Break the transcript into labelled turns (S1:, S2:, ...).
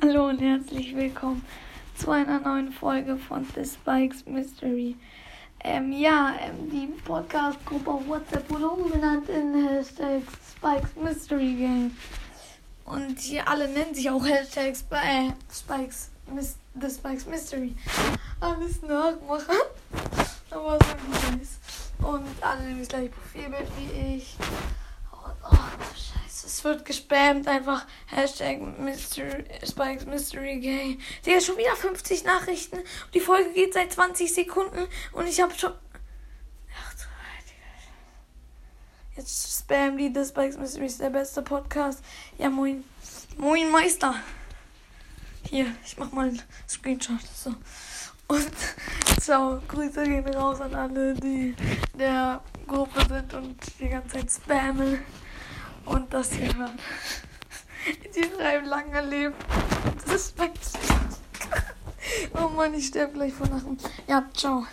S1: Hallo und herzlich willkommen zu einer neuen Folge von The Spikes Mystery. Ähm, ja, ähm, die Podcast-Gruppe auf WhatsApp wurde umbenannt in Hashtag Spikes Mystery Game. Und hier alle nennen sich auch Hashtag Sp äh, Spikes, Mis The Spikes Mystery. Alles nachmachen. Aber so nice. Und alle nehmen das gleiche Profilbild wie ich. Es wird gespammt. Einfach Hashtag Mystery, Spikes Mystery Gay. Digga, schon wieder 50 Nachrichten. Die Folge geht seit 20 Sekunden. Und ich habe schon. Ach du Heilige. Jetzt spam die The Spikes Mystery ist der beste Podcast. Ja, moin. Moin, Meister. Hier, ich mach mal einen Screenshot. So. Und ciao, Grüße gehen raus an alle, die der Gruppe sind und die ganze Zeit spammen und das hier hören. Die schreiben lange Leben. Das ist mein Oh Mann, ich sterbe gleich vor Lachen. Ja, ciao.